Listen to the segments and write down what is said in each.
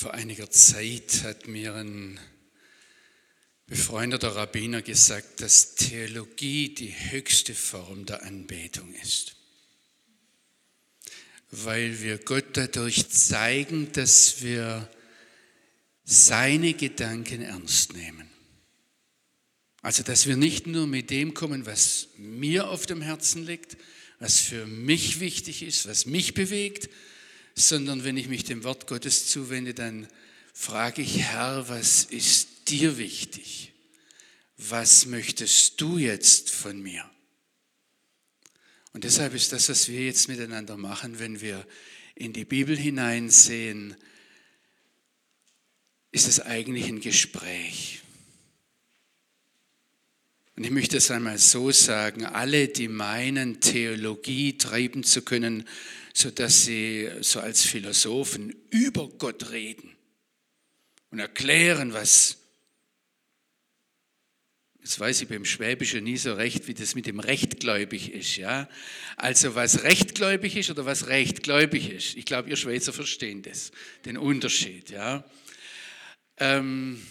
Vor einiger Zeit hat mir ein befreundeter Rabbiner gesagt, dass Theologie die höchste Form der Anbetung ist. Weil wir Gott dadurch zeigen, dass wir seine Gedanken ernst nehmen. Also, dass wir nicht nur mit dem kommen, was mir auf dem Herzen liegt, was für mich wichtig ist, was mich bewegt, sondern wenn ich mich dem Wort Gottes zuwende, dann frage ich, Herr, was ist dir wichtig? Was möchtest du jetzt von mir? Und deshalb ist das, was wir jetzt miteinander machen, wenn wir in die Bibel hineinsehen, ist es eigentlich ein Gespräch. Und ich möchte es einmal so sagen, alle, die meinen, Theologie treiben zu können, sodass sie so als Philosophen über Gott reden und erklären, was, jetzt weiß ich beim Schwäbischen nie so recht, wie das mit dem rechtgläubig ist, ja. Also was rechtgläubig ist oder was rechtgläubig ist. Ich glaube, ihr Schweizer verstehen das, den Unterschied, ja. Ähm,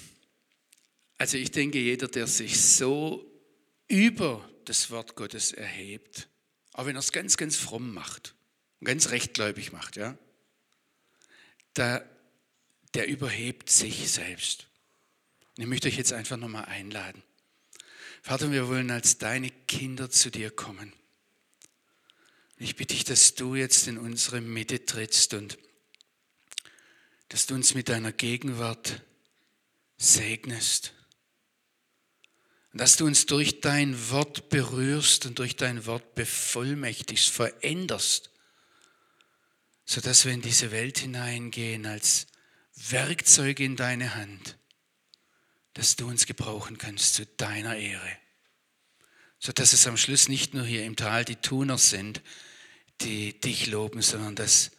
also ich denke, jeder, der sich so über das Wort Gottes erhebt, auch wenn er es ganz, ganz fromm macht und ganz rechtgläubig macht, ja, da, der überhebt sich selbst. Und ich möchte euch jetzt einfach nochmal einladen. Vater, wir wollen als deine Kinder zu dir kommen. Ich bitte dich, dass du jetzt in unsere Mitte trittst und dass du uns mit deiner Gegenwart segnest und dass du uns durch dein Wort berührst und durch dein Wort bevollmächtigst, veränderst, sodass wir in diese Welt hineingehen als Werkzeuge in deine Hand, dass du uns gebrauchen kannst zu deiner Ehre. Sodass es am Schluss nicht nur hier im Tal die Tuner sind, die dich loben, sondern dass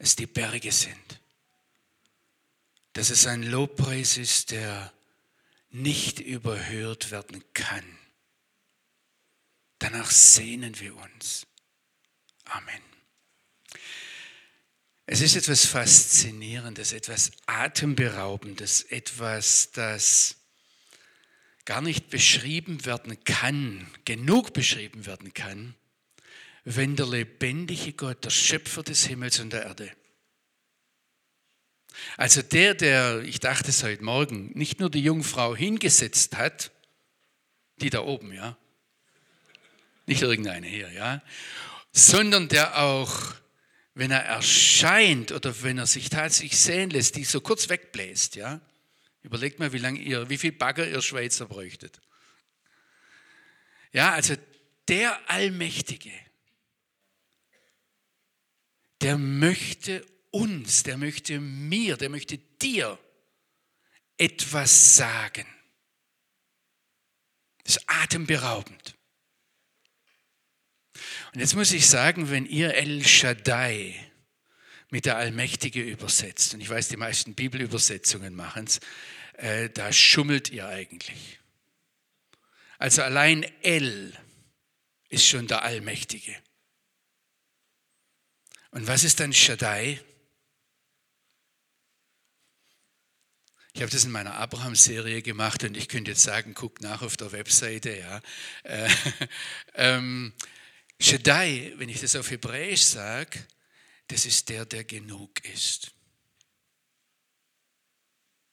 es die Berge sind. Dass es ein Lobpreis ist, der nicht überhört werden kann. Danach sehnen wir uns. Amen. Es ist etwas Faszinierendes, etwas Atemberaubendes, etwas, das gar nicht beschrieben werden kann, genug beschrieben werden kann, wenn der lebendige Gott, der Schöpfer des Himmels und der Erde, also der, der, ich dachte es heute Morgen, nicht nur die Jungfrau hingesetzt hat, die da oben, ja, nicht irgendeine hier, ja, sondern der auch, wenn er erscheint oder wenn er sich tatsächlich sehen lässt, die so kurz wegbläst, ja. Überlegt mal, wie lange ihr, wie viel Bagger ihr Schweizer bräuchtet. Ja, also der Allmächtige, der möchte uns, der möchte mir, der möchte dir etwas sagen. Das ist atemberaubend. Und jetzt muss ich sagen, wenn ihr El Shaddai mit der Allmächtige übersetzt, und ich weiß, die meisten Bibelübersetzungen machen es, äh, da schummelt ihr eigentlich. Also allein El ist schon der Allmächtige. Und was ist dann Shaddai? Ich habe das in meiner Abraham-Serie gemacht und ich könnte jetzt sagen, guck nach auf der Webseite. Ja. Äh, ähm, Shaddai, wenn ich das auf Hebräisch sage, das ist der, der genug ist.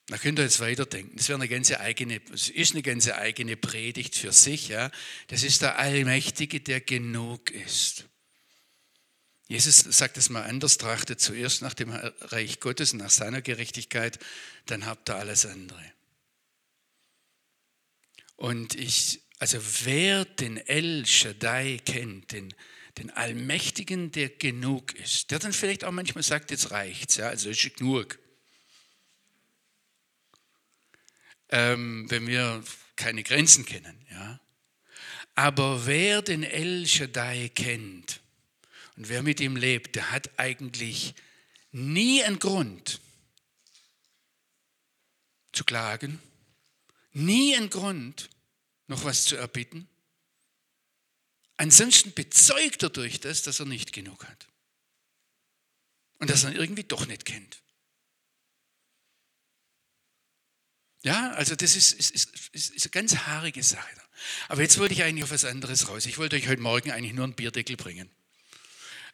Da könnt ihr jetzt weiterdenken. Das wäre eine ganze eigene, das ist eine ganze eigene Predigt für sich. Ja. Das ist der Allmächtige, der genug ist. Jesus sagt es mal anders, trachtet zuerst nach dem Reich Gottes, nach seiner Gerechtigkeit, dann habt ihr alles andere. Und ich, also wer den El Shaddai kennt, den, den Allmächtigen, der genug ist, der dann vielleicht auch manchmal sagt, jetzt reicht's, ja, also ist genug. Ähm, wenn wir keine Grenzen kennen, ja. Aber wer den El Shaddai kennt, und wer mit ihm lebt, der hat eigentlich nie einen Grund zu klagen, nie einen Grund, noch was zu erbitten. Ansonsten bezeugt er durch das, dass er nicht genug hat. Und dass er ihn irgendwie doch nicht kennt. Ja, also das ist, ist, ist, ist eine ganz haarige Sache. Aber jetzt wollte ich eigentlich auf was anderes raus. Ich wollte euch heute Morgen eigentlich nur einen Bierdeckel bringen.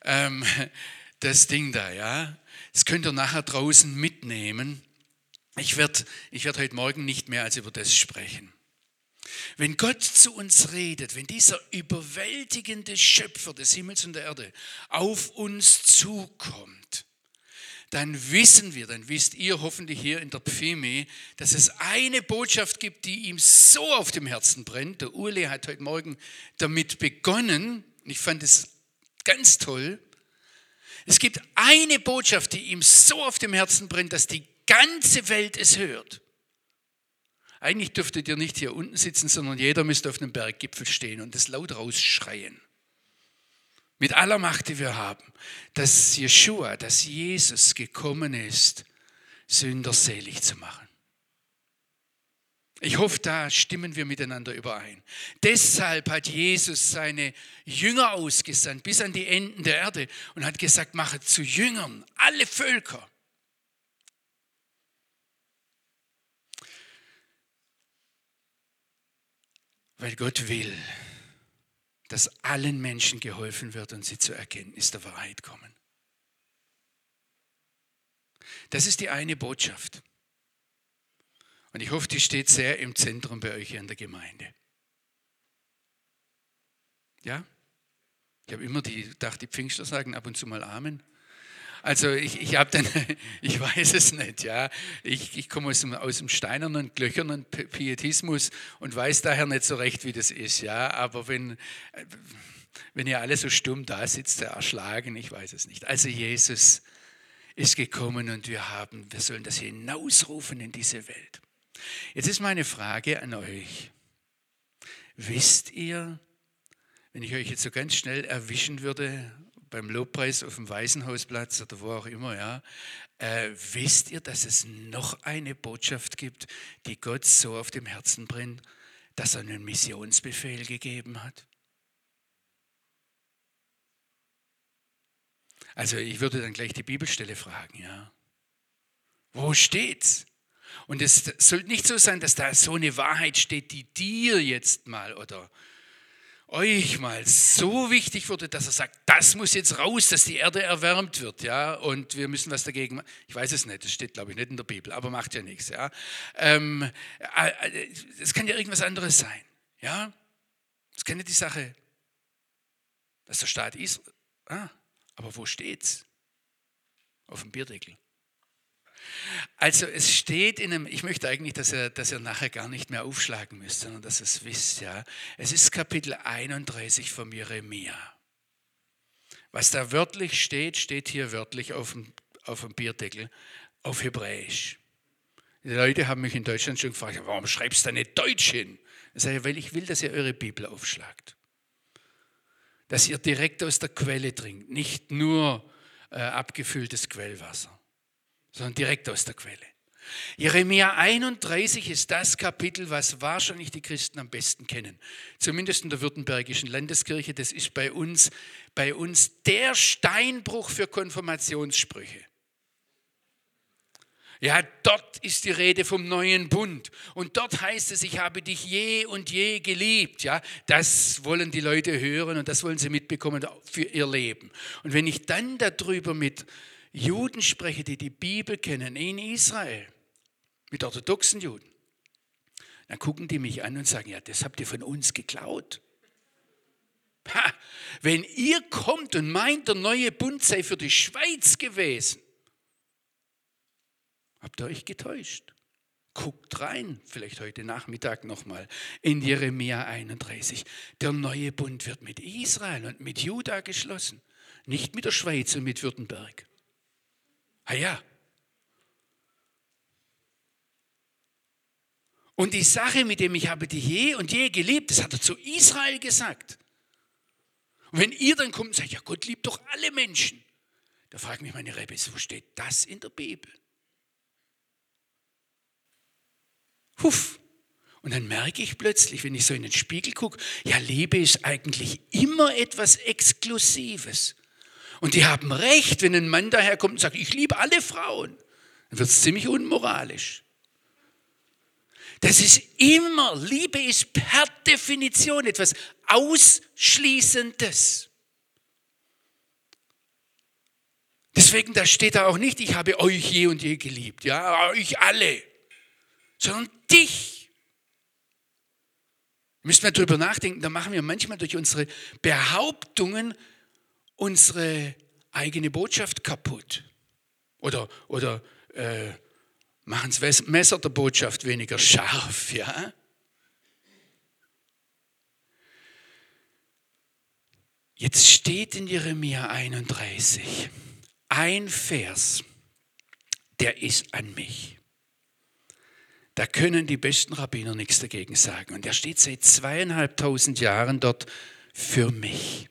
Ähm, das Ding da, ja. Das könnt ihr nachher draußen mitnehmen. Ich werde ich werd heute Morgen nicht mehr als über das sprechen. Wenn Gott zu uns redet, wenn dieser überwältigende Schöpfer des Himmels und der Erde auf uns zukommt, dann wissen wir, dann wisst ihr hoffentlich hier in der Pfimi, dass es eine Botschaft gibt, die ihm so auf dem Herzen brennt. Der Uli hat heute Morgen damit begonnen. Ich fand es ganz toll. Es gibt eine Botschaft, die ihm so auf dem Herzen brennt, dass die ganze Welt es hört. Eigentlich dürftet ihr nicht hier unten sitzen, sondern jeder müsste auf einem Berggipfel stehen und es laut rausschreien. Mit aller Macht, die wir haben, dass Jeshua, dass Jesus gekommen ist, Sünder selig zu machen. Ich hoffe, da stimmen wir miteinander überein. Deshalb hat Jesus seine Jünger ausgesandt bis an die Enden der Erde und hat gesagt, mache zu Jüngern alle Völker. Weil Gott will, dass allen Menschen geholfen wird und sie zur Erkenntnis der Wahrheit kommen. Das ist die eine Botschaft. Und ich hoffe, die steht sehr im Zentrum bei euch in der Gemeinde. Ja? Ich habe immer die, gedacht, die Pfingstler sagen ab und zu mal Amen. Also ich, ich habe dann, ich weiß es nicht, ja. Ich, ich komme aus dem, aus dem steinernen, glöchernen Pietismus und weiß daher nicht so recht, wie das ist, ja. Aber wenn, wenn ihr alle so stumm da sitzt, erschlagen, ich weiß es nicht. Also Jesus ist gekommen und wir haben, wir sollen das hinausrufen in diese Welt. Jetzt ist meine Frage an euch. Wisst ihr, wenn ich euch jetzt so ganz schnell erwischen würde, beim Lobpreis auf dem Waisenhausplatz oder wo auch immer, ja, äh, wisst ihr, dass es noch eine Botschaft gibt, die Gott so auf dem Herzen brennt, dass er einen Missionsbefehl gegeben hat? Also ich würde dann gleich die Bibelstelle fragen, ja. Wo steht's? Und es soll nicht so sein, dass da so eine Wahrheit steht, die dir jetzt mal oder euch mal so wichtig wurde, dass er sagt, das muss jetzt raus, dass die Erde erwärmt wird, ja, und wir müssen was dagegen machen. Ich weiß es nicht, das steht, glaube ich, nicht in der Bibel, aber macht ja nichts, ja. Ähm, äh, äh, es kann ja irgendwas anderes sein, ja. Das kann ja die Sache, dass der Staat ist. Ah, aber wo steht's? Auf dem Bierdeckel. Also es steht in einem, ich möchte eigentlich, dass ihr, dass ihr nachher gar nicht mehr aufschlagen müsst, sondern dass ihr es wisst. Ja. Es ist Kapitel 31 von Jeremia. Was da wörtlich steht, steht hier wörtlich auf dem, auf dem Bierdeckel auf Hebräisch. Die Leute haben mich in Deutschland schon gefragt, warum schreibst du da nicht Deutsch hin? Ich sage, weil ich will, dass ihr eure Bibel aufschlagt. Dass ihr direkt aus der Quelle trinkt, nicht nur äh, abgefülltes Quellwasser sondern direkt aus der Quelle. Jeremia 31 ist das Kapitel, was wahrscheinlich die Christen am besten kennen. Zumindest in der Württembergischen Landeskirche. Das ist bei uns, bei uns der Steinbruch für Konfirmationssprüche. Ja, dort ist die Rede vom neuen Bund. Und dort heißt es, ich habe dich je und je geliebt. Ja, das wollen die Leute hören und das wollen sie mitbekommen für ihr Leben. Und wenn ich dann darüber mit Juden spreche, die die Bibel kennen in Israel, mit orthodoxen Juden, dann gucken die mich an und sagen, ja, das habt ihr von uns geklaut. Ha, wenn ihr kommt und meint, der neue Bund sei für die Schweiz gewesen, habt ihr euch getäuscht. Guckt rein, vielleicht heute Nachmittag nochmal, in Jeremia 31. Der neue Bund wird mit Israel und mit Juda geschlossen, nicht mit der Schweiz und mit Württemberg. Ah ja. Und die Sache, mit dem ich habe dich je und je geliebt, das hat er zu Israel gesagt. Und wenn ihr dann kommt und sagt, ja, Gott liebt doch alle Menschen, da fragt mich meine Rebbe, wo steht das in der Bibel? Huff. Und dann merke ich plötzlich, wenn ich so in den Spiegel gucke, ja, Liebe ist eigentlich immer etwas Exklusives. Und die haben recht, wenn ein Mann daherkommt und sagt, ich liebe alle Frauen, dann wird es ziemlich unmoralisch. Das ist immer, Liebe ist per Definition etwas Ausschließendes. Deswegen, da steht da auch nicht, ich habe euch je und je geliebt, ja, euch alle, sondern dich. Müssen wir darüber nachdenken, da machen wir manchmal durch unsere Behauptungen unsere eigene Botschaft kaputt. Oder, oder äh, machen das Messer der Botschaft weniger scharf, ja? Jetzt steht in Jeremia 31 ein Vers, der ist an mich. Da können die besten Rabbiner nichts dagegen sagen. Und der steht seit zweieinhalbtausend Jahren dort für mich.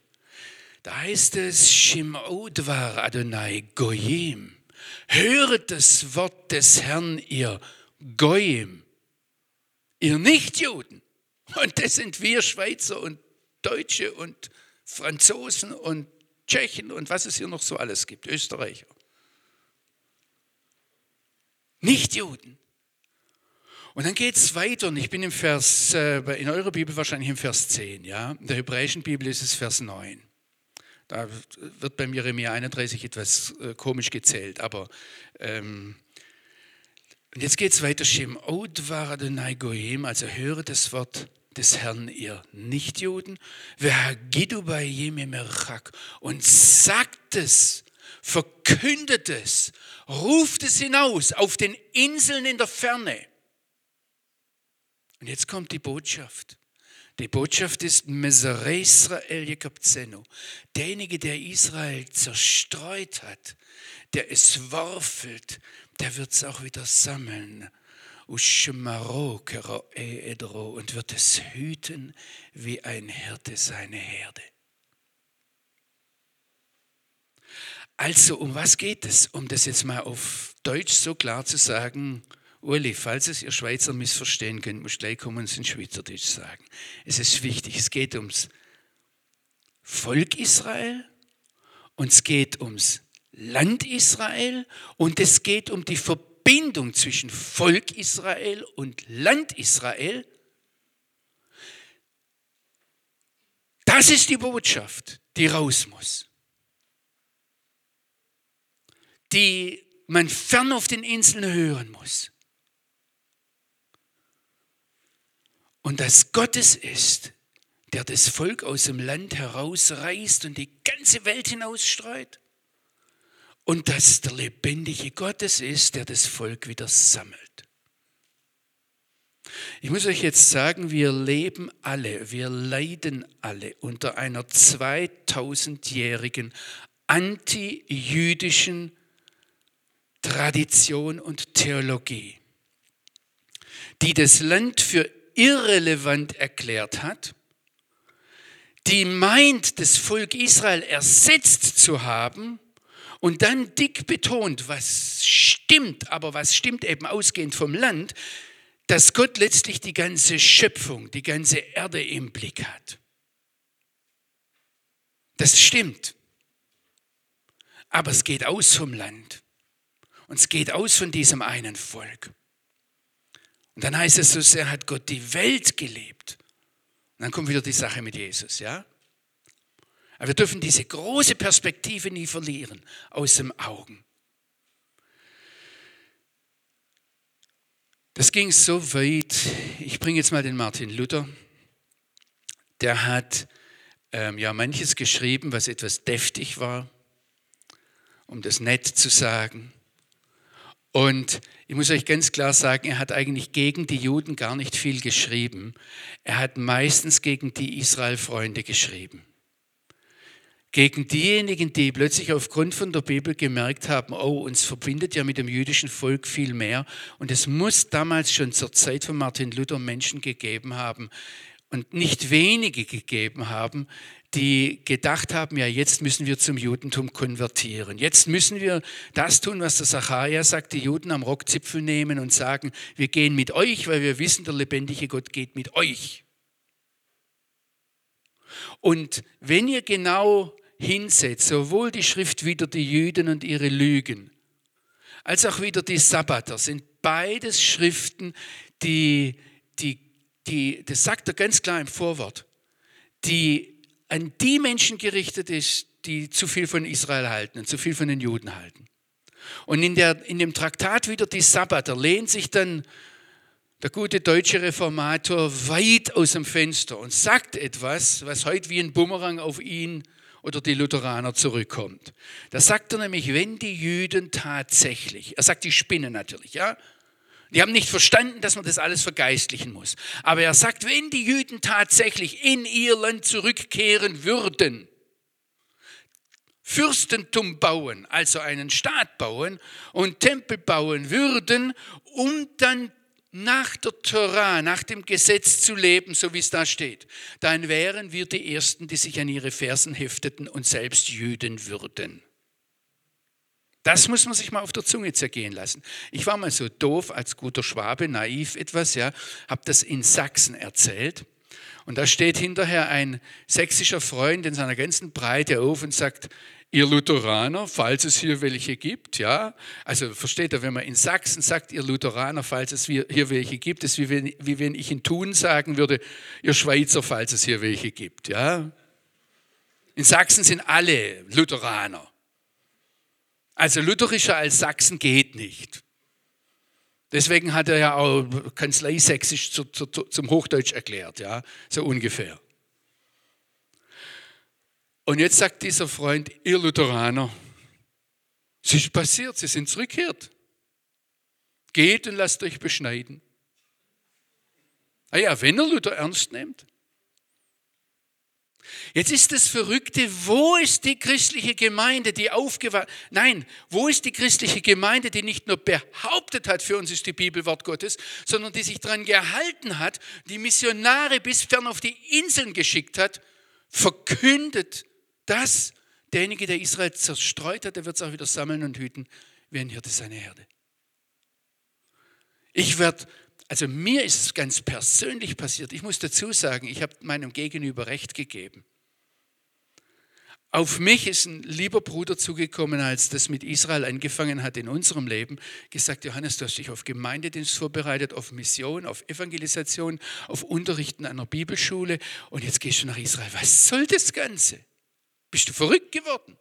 Da heißt es, Shim'udvar Adonai Goyim. Höret das Wort des Herrn, ihr Goyim, ihr Nichtjuden. Und das sind wir Schweizer und Deutsche und Franzosen und Tschechen und was es hier noch so alles gibt, Österreicher. Nichtjuden. Und dann geht es weiter und ich bin im Vers, äh, in eurer Bibel wahrscheinlich im Vers 10, ja. In der hebräischen Bibel ist es Vers 9. Da wird beim Jeremia 31 etwas äh, komisch gezählt, aber ähm, jetzt geht es weiter. Shem also höre das Wort des Herrn, ihr Nichtjuden. Und sagt es, verkündet es, ruft es hinaus auf den Inseln in der Ferne. Und jetzt kommt die Botschaft. Die Botschaft ist Mesere Israel Jekabzeno. Derjenige, der Israel zerstreut hat, der es worfelt, der wird es auch wieder sammeln. Und wird es hüten wie ein Hirte seine Herde. Also, um was geht es? Um das jetzt mal auf Deutsch so klar zu sagen, Uli, falls es ihr Schweizer missverstehen könnt, muss gleich kommen und es in Schweizerdeutsch sagen. Es ist wichtig, es geht ums Volk Israel und es geht ums Land Israel und es geht um die Verbindung zwischen Volk Israel und Land Israel. Das ist die Botschaft, die raus muss. Die man fern auf den Inseln hören muss. Und dass Gottes ist, der das Volk aus dem Land herausreißt und die ganze Welt hinausstreut. Und dass der lebendige Gottes ist, der das Volk wieder sammelt. Ich muss euch jetzt sagen, wir leben alle, wir leiden alle unter einer 2000-jährigen anti-jüdischen Tradition und Theologie, die das Land für irrelevant erklärt hat, die meint, das Volk Israel ersetzt zu haben und dann dick betont, was stimmt, aber was stimmt eben ausgehend vom Land, dass Gott letztlich die ganze Schöpfung, die ganze Erde im Blick hat. Das stimmt. Aber es geht aus vom Land. Und es geht aus von diesem einen Volk. Und dann heißt es, so sehr hat Gott die Welt gelebt. Und dann kommt wieder die Sache mit Jesus, ja? Aber wir dürfen diese große Perspektive nie verlieren aus dem Augen. Das ging so weit, ich bringe jetzt mal den Martin Luther. Der hat ähm, ja manches geschrieben, was etwas deftig war, um das nett zu sagen. Und ich muss euch ganz klar sagen, er hat eigentlich gegen die Juden gar nicht viel geschrieben. Er hat meistens gegen die Israel-Freunde geschrieben. Gegen diejenigen, die plötzlich aufgrund von der Bibel gemerkt haben, oh, uns verbindet ja mit dem jüdischen Volk viel mehr. Und es muss damals schon zur Zeit von Martin Luther Menschen gegeben haben und nicht wenige gegeben haben, die gedacht haben, ja, jetzt müssen wir zum Judentum konvertieren. Jetzt müssen wir das tun, was der Sacharja sagt, die Juden am Rockzipfel nehmen und sagen, wir gehen mit euch, weil wir wissen, der lebendige Gott geht mit euch. Und wenn ihr genau hinsetzt, sowohl die Schrift wieder die Juden und ihre Lügen, als auch wieder die Sabbater sind beides Schriften, die, die, die, das sagt er ganz klar im Vorwort, die an die Menschen gerichtet ist, die zu viel von Israel halten und zu viel von den Juden halten. Und in, der, in dem Traktat wieder die Sabbater lehnt sich dann der gute deutsche Reformator weit aus dem Fenster und sagt etwas, was heute wie ein Bumerang auf ihn oder die Lutheraner zurückkommt. Da sagt er nämlich, wenn die Juden tatsächlich, er sagt die Spinnen natürlich, ja, die haben nicht verstanden, dass man das alles vergeistlichen muss. Aber er sagt, wenn die Juden tatsächlich in ihr Land zurückkehren würden, Fürstentum bauen, also einen Staat bauen und Tempel bauen würden, um dann nach der Torah, nach dem Gesetz zu leben, so wie es da steht, dann wären wir die Ersten, die sich an ihre Fersen hefteten und selbst Jüden würden. Das muss man sich mal auf der Zunge zergehen lassen. Ich war mal so doof als guter Schwabe, naiv etwas, ja, habe das in Sachsen erzählt. Und da steht hinterher ein sächsischer Freund in seiner ganzen Breite auf und sagt, ihr Lutheraner, falls es hier welche gibt, ja, also versteht ihr, wenn man in Sachsen sagt, ihr Lutheraner, falls es hier welche gibt, ist wie wenn, wie wenn ich in Thun sagen würde, ihr Schweizer, falls es hier welche gibt, ja. In Sachsen sind alle Lutheraner. Also lutherischer als Sachsen geht nicht. Deswegen hat er ja auch Kanzleisächsisch zu, zu, zum Hochdeutsch erklärt, ja, so ungefähr. Und jetzt sagt dieser Freund, ihr Lutheraner, es ist passiert, sie sind zurückgekehrt. Geht und lasst euch beschneiden. Ah ja, wenn er Luther ernst nimmt. Jetzt ist das Verrückte, wo ist die christliche Gemeinde, die aufgewacht, nein, wo ist die christliche Gemeinde, die nicht nur behauptet hat, für uns ist die Bibel Wort Gottes, sondern die sich daran gehalten hat, die Missionare bis fern auf die Inseln geschickt hat, verkündet dass derjenige, der Israel zerstreut hat, der wird es auch wieder sammeln und hüten, wie ein Hirte seine Herde. Ich werde, also mir ist es ganz persönlich passiert. Ich muss dazu sagen, ich habe meinem Gegenüber Recht gegeben. Auf mich ist ein lieber Bruder zugekommen, als das mit Israel angefangen hat in unserem Leben, gesagt, Johannes, du hast dich auf Gemeindedienst vorbereitet, auf Mission, auf Evangelisation, auf Unterrichten einer Bibelschule und jetzt gehst du nach Israel. Was soll das Ganze? Bist du verrückt geworden?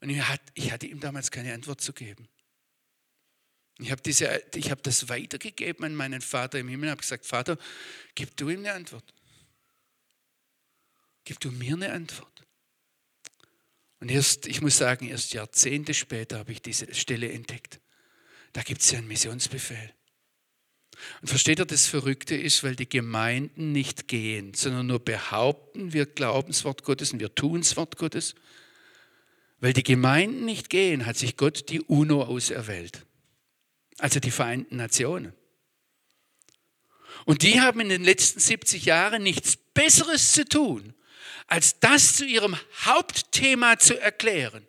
Und ich hatte ihm damals keine Antwort zu geben. Ich habe, habe das weitergegeben an meinen Vater im Himmel und habe gesagt, Vater, gib du ihm eine Antwort. Gib du mir eine Antwort. Und erst, ich muss sagen, erst Jahrzehnte später habe ich diese Stelle entdeckt. Da gibt es ja einen Missionsbefehl. Und versteht ihr, das Verrückte ist, weil die Gemeinden nicht gehen, sondern nur behaupten, wir glauben das Wort Gottes und wir tun das Wort Gottes. Weil die Gemeinden nicht gehen, hat sich Gott die UNO auserwählt. Also die Vereinten Nationen. Und die haben in den letzten 70 Jahren nichts Besseres zu tun, als das zu ihrem Hauptthema zu erklären,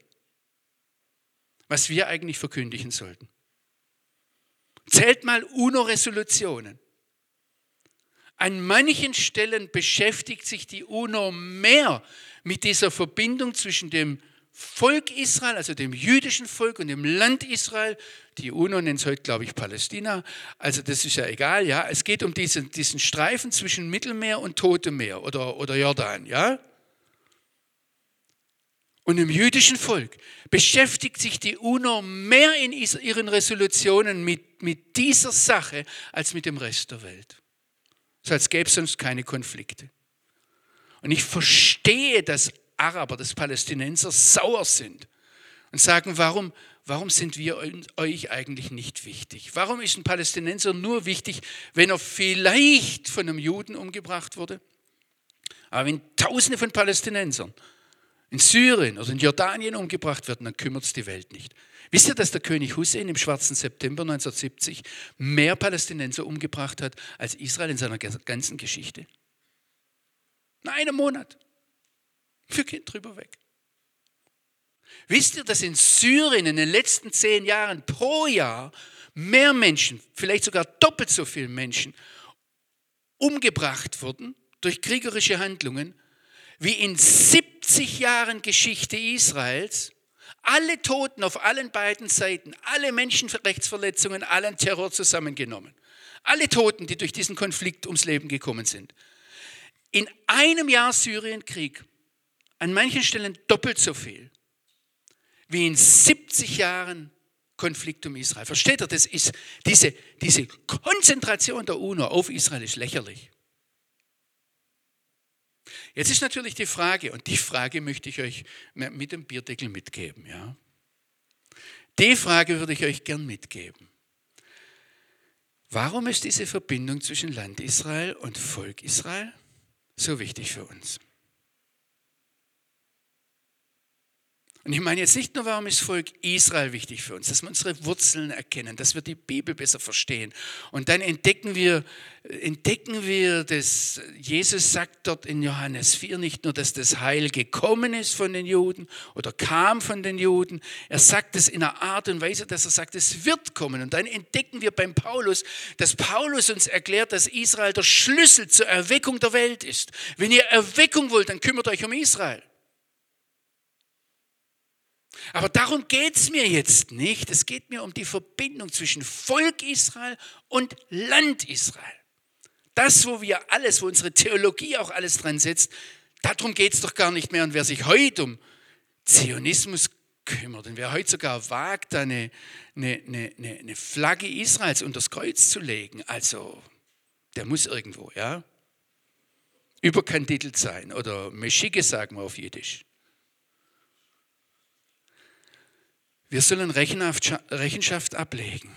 was wir eigentlich verkündigen sollten. Zählt mal UNO-Resolutionen. An manchen Stellen beschäftigt sich die UNO mehr mit dieser Verbindung zwischen dem Volk Israel, also dem jüdischen Volk und dem Land Israel. Die UNO nennt es heute, glaube ich, Palästina. Also das ist ja egal, ja. Es geht um diesen, diesen Streifen zwischen Mittelmeer und Totem Meer oder, oder Jordan, ja und im jüdischen Volk beschäftigt sich die UNO mehr in ihren Resolutionen mit, mit dieser Sache als mit dem Rest der Welt. So als gäbe es sonst keine Konflikte. Und ich verstehe, dass Araber, dass Palästinenser sauer sind und sagen, warum, warum sind wir euch eigentlich nicht wichtig? Warum ist ein Palästinenser nur wichtig, wenn er vielleicht von einem Juden umgebracht wurde? Aber wenn Tausende von Palästinensern in Syrien oder in Jordanien umgebracht werden, dann kümmert es die Welt nicht. Wisst ihr, dass der König Hussein im schwarzen September 1970 mehr Palästinenser umgebracht hat als Israel in seiner ganzen Geschichte? In einem Monat. Wir gehen drüber weg. Wisst ihr, dass in Syrien in den letzten zehn Jahren pro Jahr mehr Menschen, vielleicht sogar doppelt so viele Menschen, umgebracht wurden durch kriegerische Handlungen wie in 70 Jahren Geschichte Israels Alle Toten auf allen beiden Seiten, alle Menschenrechtsverletzungen, allen Terror zusammengenommen. Alle Toten, die durch diesen Konflikt ums Leben gekommen sind. In einem Jahr Syrienkrieg, an manchen Stellen doppelt so viel, wie in 70 Jahren Konflikt um Israel. Versteht ihr, das ist diese, diese Konzentration der UNO auf Israel ist lächerlich. Jetzt ist natürlich die Frage, und die Frage möchte ich euch mit dem Bierdeckel mitgeben. Ja? Die Frage würde ich euch gern mitgeben. Warum ist diese Verbindung zwischen Land Israel und Volk Israel so wichtig für uns? Und ich meine jetzt nicht nur, warum ist Volk Israel wichtig für uns, dass wir unsere Wurzeln erkennen, dass wir die Bibel besser verstehen. Und dann entdecken wir, entdecken wir, dass Jesus sagt dort in Johannes 4 nicht nur, dass das Heil gekommen ist von den Juden oder kam von den Juden. Er sagt es in einer Art und Weise, dass er sagt, es wird kommen. Und dann entdecken wir beim Paulus, dass Paulus uns erklärt, dass Israel der Schlüssel zur Erweckung der Welt ist. Wenn ihr Erweckung wollt, dann kümmert euch um Israel. Aber darum geht es mir jetzt nicht. Es geht mir um die Verbindung zwischen Volk Israel und Land Israel. Das, wo wir alles, wo unsere Theologie auch alles dran setzt, darum geht es doch gar nicht mehr. Und wer sich heute um Zionismus kümmert und wer heute sogar wagt, eine, eine, eine, eine Flagge Israels unter das Kreuz zu legen, also der muss irgendwo, ja, überkandidelt sein oder Meschige sagen wir auf Jiddisch. Wir sollen Rechenschaft ablegen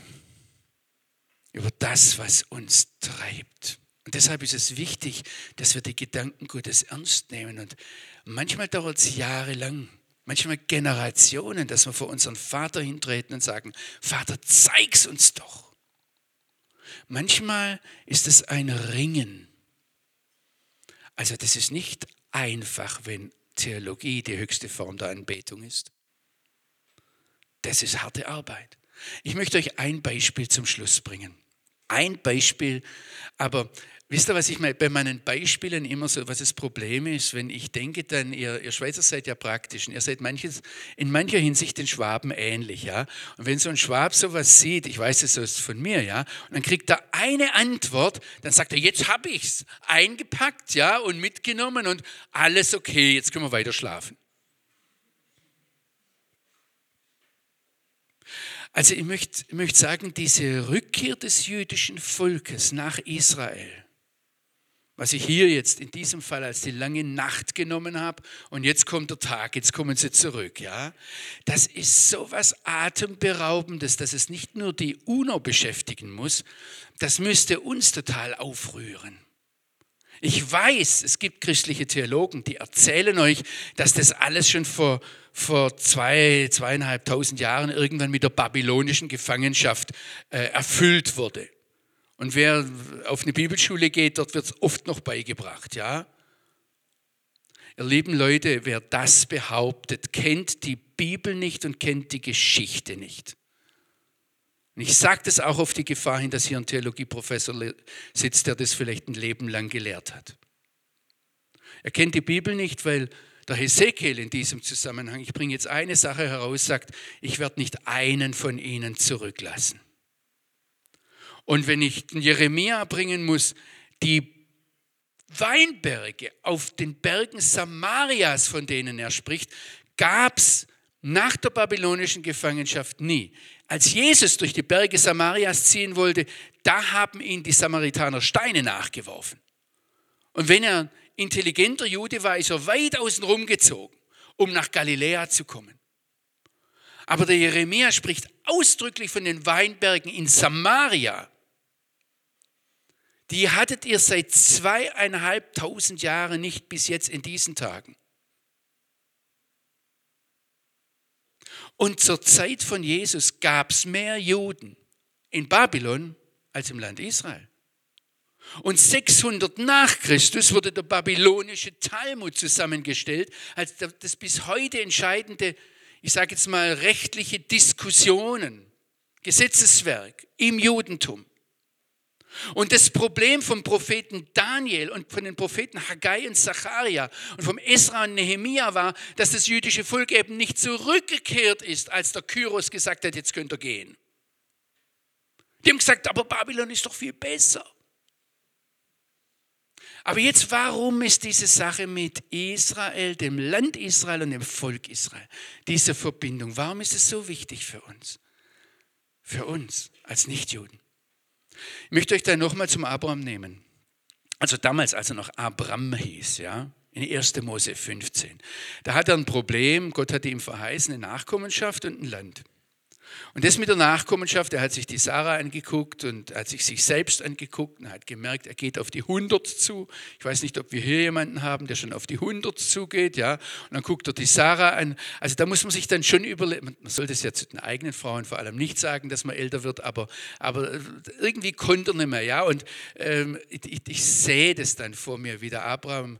über das, was uns treibt. Und deshalb ist es wichtig, dass wir die Gedanken Gottes ernst nehmen. Und manchmal dauert es jahrelang, manchmal Generationen, dass wir vor unseren Vater hintreten und sagen, Vater, zeig's uns doch. Manchmal ist es ein Ringen. Also das ist nicht einfach, wenn Theologie die höchste Form der Anbetung ist. Das ist harte Arbeit. Ich möchte euch ein Beispiel zum Schluss bringen. Ein Beispiel, aber wisst ihr, was ich? Bei meinen Beispielen immer so, was das Problem ist, wenn ich denke, dann, ihr, ihr Schweizer seid ja praktisch und ihr seid manches, in mancher Hinsicht den Schwaben ähnlich, ja. Und wenn so ein Schwab sowas sieht, ich weiß es von mir, ja, und dann kriegt er eine Antwort, dann sagt er, jetzt habe ich es eingepackt, ja, und mitgenommen und alles okay, jetzt können wir weiter schlafen. Also ich möchte, ich möchte sagen, diese Rückkehr des jüdischen Volkes nach Israel, was ich hier jetzt in diesem Fall als die lange Nacht genommen habe und jetzt kommt der Tag, jetzt kommen sie zurück, ja. Das ist so was atemberaubendes, dass es nicht nur die UNO beschäftigen muss, das müsste uns total aufrühren. Ich weiß, es gibt christliche Theologen, die erzählen euch, dass das alles schon vor, vor zwei, zweieinhalbtausend Jahren irgendwann mit der babylonischen Gefangenschaft äh, erfüllt wurde. Und wer auf eine Bibelschule geht, dort wird es oft noch beigebracht, ja. Ihr lieben Leute, wer das behauptet, kennt die Bibel nicht und kennt die Geschichte nicht. Und ich sage das auch auf die Gefahr hin, dass hier ein Theologieprofessor sitzt, der das vielleicht ein Leben lang gelehrt hat. Er kennt die Bibel nicht, weil der Hesekiel in diesem Zusammenhang, ich bringe jetzt eine Sache heraus, sagt, ich werde nicht einen von ihnen zurücklassen. Und wenn ich Jeremia bringen muss, die Weinberge auf den Bergen Samarias, von denen er spricht, gab es nach der babylonischen Gefangenschaft nie. Als Jesus durch die Berge Samarias ziehen wollte, da haben ihn die Samaritaner Steine nachgeworfen. Und wenn er ein intelligenter Jude war, ist er weit außen rumgezogen, um nach Galiläa zu kommen. Aber der Jeremia spricht ausdrücklich von den Weinbergen in Samaria. Die hattet ihr seit zweieinhalbtausend Jahren nicht bis jetzt in diesen Tagen. Und zur Zeit von Jesus gab es mehr Juden in Babylon als im Land Israel. Und 600 nach Christus wurde der babylonische Talmud zusammengestellt, als das bis heute entscheidende, ich sage jetzt mal, rechtliche Diskussionen, Gesetzeswerk im Judentum. Und das Problem vom Propheten Daniel und von den Propheten Haggai und Zacharia und vom Esra und Nehemia war, dass das jüdische Volk eben nicht zurückgekehrt ist, als der Kyros gesagt hat, jetzt könnt ihr gehen. Die haben gesagt, aber Babylon ist doch viel besser. Aber jetzt, warum ist diese Sache mit Israel, dem Land Israel und dem Volk Israel, diese Verbindung, warum ist es so wichtig für uns? Für uns als Nichtjuden. Ich möchte euch da nochmal zum Abraham nehmen. Also damals, als er noch Abram hieß, ja, in 1. Mose 15. Da hat er ein Problem, Gott hatte ihm verheißen, eine Nachkommenschaft und ein Land. Und das mit der Nachkommenschaft, er hat sich die Sarah angeguckt und hat sich sich selbst angeguckt und hat gemerkt, er geht auf die 100 zu. Ich weiß nicht, ob wir hier jemanden haben, der schon auf die 100 zugeht, ja. Und dann guckt er die Sarah an. Also da muss man sich dann schon überlegen, man sollte es ja zu den eigenen Frauen vor allem nicht sagen, dass man älter wird, aber, aber irgendwie konnte er nicht mehr, ja. Und ähm, ich, ich sehe das dann vor mir, wie der Abraham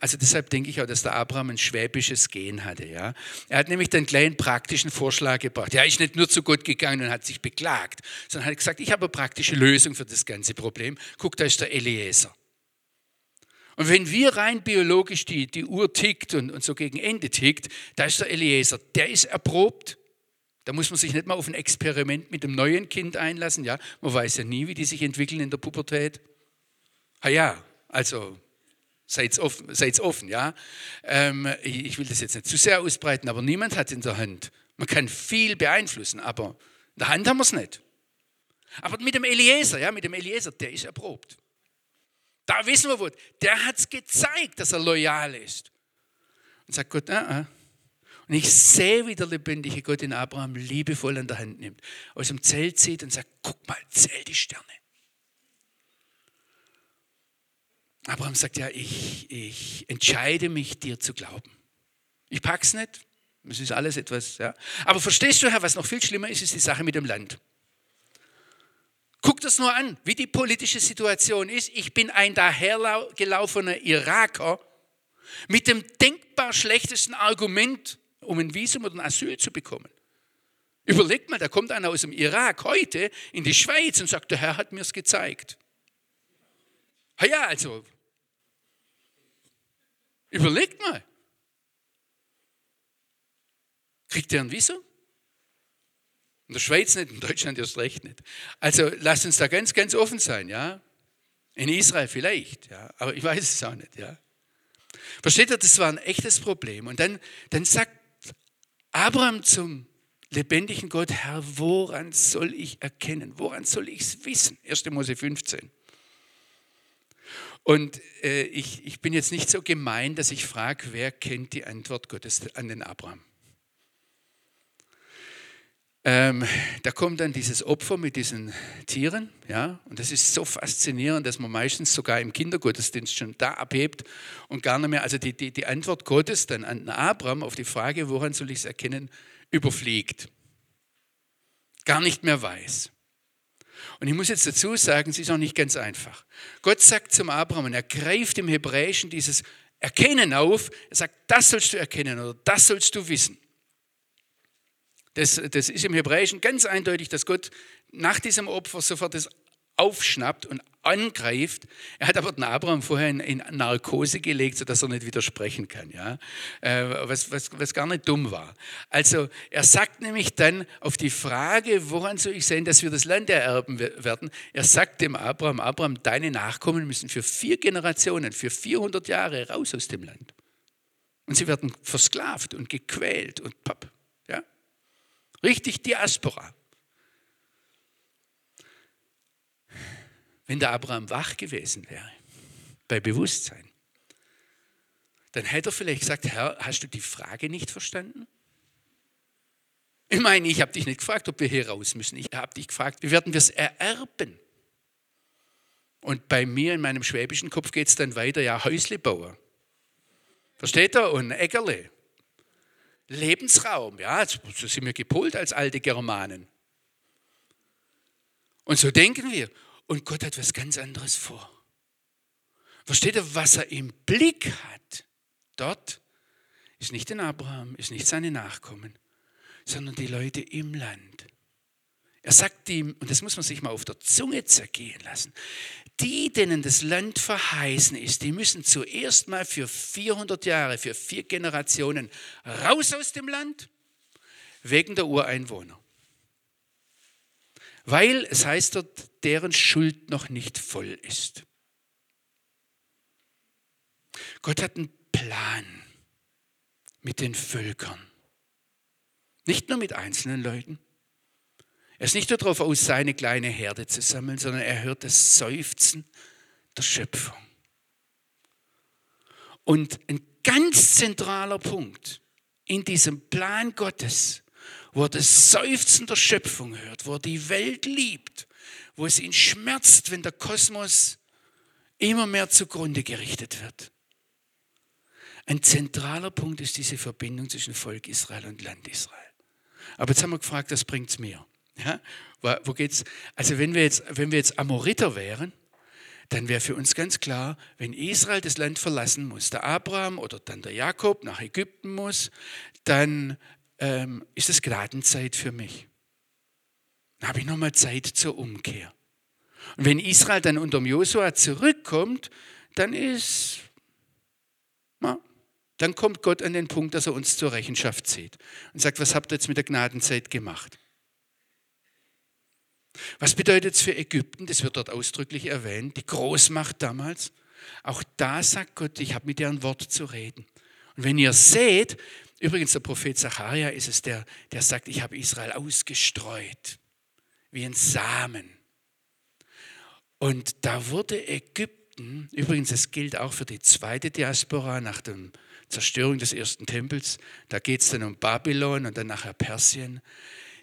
also deshalb denke ich auch, dass der Abraham ein schwäbisches Gen hatte. Ja? Er hat nämlich den kleinen praktischen Vorschlag gebracht. Er ist nicht nur zu Gott gegangen und hat sich beklagt, sondern hat gesagt, ich habe eine praktische Lösung für das ganze Problem. Guck, da ist der Eliezer. Und wenn wir rein biologisch die, die Uhr tickt und, und so gegen Ende tickt, da ist der Eliezer. Der ist erprobt. Da muss man sich nicht mal auf ein Experiment mit dem neuen Kind einlassen. Ja? Man weiß ja nie, wie die sich entwickeln in der Pubertät. Ah ja, also Seid offen, seid's offen ja. Ähm, ich will das jetzt nicht zu sehr ausbreiten, aber niemand hat in der Hand. Man kann viel beeinflussen, aber in der Hand haben wir es nicht. Aber mit dem Eliezer, ja, mit dem Eliezer, der ist erprobt. Da wissen wir, wo, der hat es gezeigt, dass er loyal ist. Und sagt Gott, ah, ah. Und ich sehe, wie der lebendige Gott in Abraham liebevoll an der Hand nimmt, aus dem Zelt zieht und sagt, guck mal, zähl die Sterne. Abraham sagt, ja, ich, ich entscheide mich, dir zu glauben. Ich pack's nicht. Es ist alles etwas, ja. Aber verstehst du, Herr, was noch viel schlimmer ist, ist die Sache mit dem Land. Guck das nur an, wie die politische Situation ist. Ich bin ein dahergelaufener Iraker mit dem denkbar schlechtesten Argument, um ein Visum oder ein Asyl zu bekommen. Überlegt mal, da kommt einer aus dem Irak heute in die Schweiz und sagt, der Herr hat mir es gezeigt. Ja, also, überlegt mal. Kriegt er ein Visum? In der Schweiz nicht, in Deutschland erst recht nicht. Also lasst uns da ganz, ganz offen sein, ja. In Israel vielleicht, ja, aber ich weiß es auch nicht, ja. Versteht ihr, das war ein echtes Problem. Und dann, dann sagt Abraham zum lebendigen Gott, Herr, woran soll ich erkennen? Woran soll ich es wissen? 1. Mose 15. Und äh, ich, ich bin jetzt nicht so gemein, dass ich frage, wer kennt die Antwort Gottes an den Abraham? Ähm, da kommt dann dieses Opfer mit diesen Tieren, ja, und das ist so faszinierend, dass man meistens sogar im Kindergottesdienst schon da abhebt und gar nicht mehr, also die, die, die Antwort Gottes dann an Abraham auf die Frage, woran soll ich es erkennen, überfliegt. Gar nicht mehr weiß. Und ich muss jetzt dazu sagen, es ist auch nicht ganz einfach. Gott sagt zum Abraham, und er greift im Hebräischen dieses Erkennen auf. Er sagt, das sollst du erkennen oder das sollst du wissen. Das, das ist im Hebräischen ganz eindeutig, dass Gott nach diesem Opfer sofort das aufschnappt und angreift. Er hat aber den Abraham vorher in, in Narkose gelegt, sodass er nicht widersprechen kann, ja? Äh, was, was, was gar nicht dumm war. Also er sagt nämlich dann auf die Frage, woran soll ich sehen, dass wir das Land ererben werden, er sagt dem Abraham, Abraham, deine Nachkommen müssen für vier Generationen, für 400 Jahre raus aus dem Land. Und sie werden versklavt und gequält und papp. Ja? Richtig Diaspora. Wenn der Abraham wach gewesen wäre, bei Bewusstsein, dann hätte er vielleicht gesagt, Herr, hast du die Frage nicht verstanden? Ich meine, ich habe dich nicht gefragt, ob wir hier raus müssen. Ich habe dich gefragt, wie werden wir es ererben? Und bei mir in meinem schwäbischen Kopf geht es dann weiter, ja, Häusle bauen. Versteht ihr? Und Äckerle. Lebensraum, ja, so sind wir gepolt als alte Germanen. Und so denken wir. Und Gott hat was ganz anderes vor. Versteht ihr, was er im Blick hat? Dort ist nicht den Abraham, ist nicht seine Nachkommen, sondern die Leute im Land. Er sagt ihm, und das muss man sich mal auf der Zunge zergehen lassen, die, denen das Land verheißen ist, die müssen zuerst mal für 400 Jahre, für vier Generationen raus aus dem Land, wegen der Ureinwohner. Weil es heißt dort, deren Schuld noch nicht voll ist. Gott hat einen Plan mit den Völkern. Nicht nur mit einzelnen Leuten. Er ist nicht nur darauf aus, seine kleine Herde zu sammeln, sondern er hört das Seufzen der Schöpfung. Und ein ganz zentraler Punkt in diesem Plan Gottes, wo er das Seufzen der Schöpfung hört, wo er die Welt liebt, wo es ihn schmerzt, wenn der Kosmos immer mehr zugrunde gerichtet wird. Ein zentraler Punkt ist diese Verbindung zwischen Volk Israel und Land Israel. Aber jetzt haben wir gefragt, was bringt es mir? Ja? Wo geht's? Also wenn wir jetzt, wenn wir jetzt Amoriter wären, dann wäre für uns ganz klar, wenn Israel das Land verlassen muss, der Abraham oder dann der Jakob nach Ägypten muss, dann ähm, ist es Gnadenzeit für mich. Dann habe ich nochmal Zeit zur Umkehr. Und wenn Israel dann unter Josua zurückkommt, dann ist dann kommt Gott an den Punkt, dass er uns zur Rechenschaft zieht und sagt, was habt ihr jetzt mit der Gnadenzeit gemacht? Was bedeutet es für Ägypten? Das wird dort ausdrücklich erwähnt, die Großmacht damals. Auch da sagt Gott, ich habe mit deren Wort zu reden. Und wenn ihr seht, übrigens der Prophet Zacharia ist es, der, der sagt, ich habe Israel ausgestreut, wie ein Samen. Und da wurde Ägypten, übrigens, das gilt auch für die zweite Diaspora nach dem Zerstörung des ersten Tempels. Da geht es dann um Babylon und dann nachher Persien.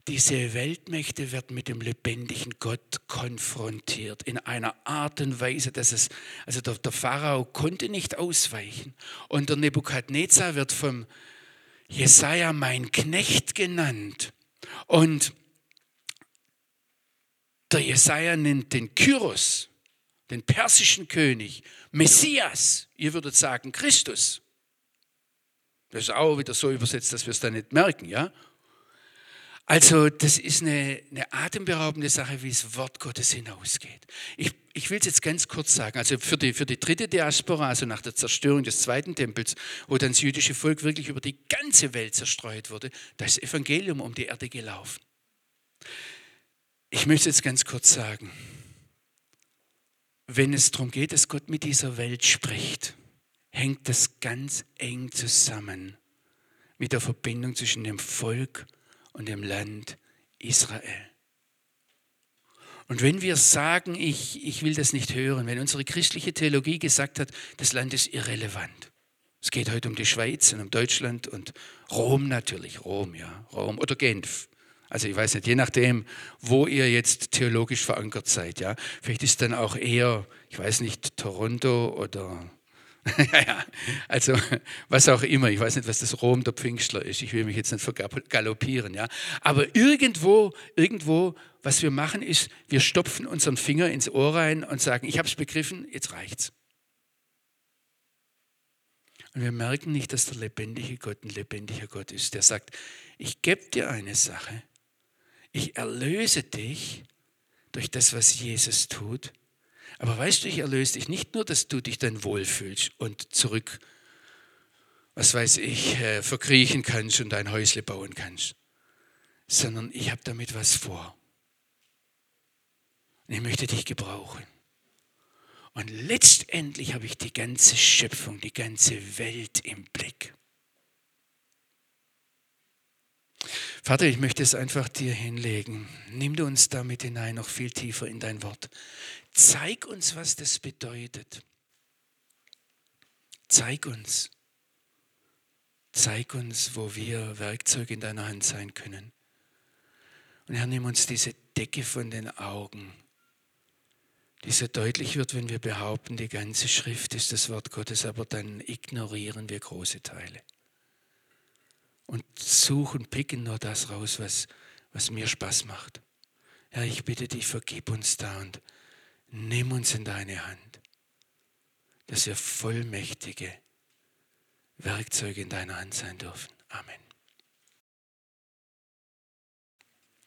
Diese Weltmächte werden mit dem lebendigen Gott konfrontiert in einer Art und Weise, dass es, also der, der Pharao konnte nicht ausweichen und der Nebukadnezar wird vom Jesaja mein Knecht genannt und der Jesaja nennt den Kyros, den persischen König, Messias, ihr würdet sagen Christus. Das ist auch wieder so übersetzt, dass wir es da nicht merken, ja? Also, das ist eine, eine atemberaubende Sache, wie das Wort Gottes hinausgeht. Ich, ich will es jetzt ganz kurz sagen. Also, für die, für die dritte Diaspora, also nach der Zerstörung des zweiten Tempels, wo dann das jüdische Volk wirklich über die ganze Welt zerstreut wurde, da ist das Evangelium um die Erde gelaufen. Ich möchte jetzt ganz kurz sagen, wenn es darum geht, dass Gott mit dieser Welt spricht, hängt das ganz eng zusammen mit der Verbindung zwischen dem Volk und dem Land Israel. Und wenn wir sagen, ich, ich will das nicht hören, wenn unsere christliche Theologie gesagt hat, das Land ist irrelevant. Es geht heute um die Schweiz und um Deutschland und Rom natürlich, Rom, ja, Rom oder Genf. Also ich weiß nicht, je nachdem, wo ihr jetzt theologisch verankert seid, ja. Vielleicht ist dann auch eher, ich weiß nicht, Toronto oder ja, ja, also was auch immer. Ich weiß nicht, was das Rom der Pfingstler ist. Ich will mich jetzt nicht vergaloppieren. Ja. Aber irgendwo, irgendwo, was wir machen, ist, wir stopfen unseren Finger ins Ohr rein und sagen, ich habe es begriffen, jetzt reicht's. Und wir merken nicht, dass der lebendige Gott ein lebendiger Gott ist, der sagt, ich gebe dir eine Sache, ich erlöse dich durch das, was Jesus tut aber weißt du, ich erlöse dich nicht nur, dass du dich dann wohlfühlst und zurück, was weiß ich, äh, verkriechen kannst und dein Häusle bauen kannst, sondern ich habe damit was vor. Und ich möchte dich gebrauchen. Und letztendlich habe ich die ganze Schöpfung, die ganze Welt im Blick. Vater, ich möchte es einfach dir hinlegen. Nimm du uns damit hinein, noch viel tiefer in dein Wort. Zeig uns, was das bedeutet. Zeig uns. Zeig uns, wo wir Werkzeuge in deiner Hand sein können. Und Herr, nimm uns diese Decke von den Augen, die so deutlich wird, wenn wir behaupten, die ganze Schrift ist das Wort Gottes, aber dann ignorieren wir große Teile und suchen, picken nur das raus, was, was mir Spaß macht. Herr, ich bitte dich, vergib uns da und nimm uns in deine Hand, dass wir vollmächtige Werkzeuge in deiner Hand sein dürfen. Amen.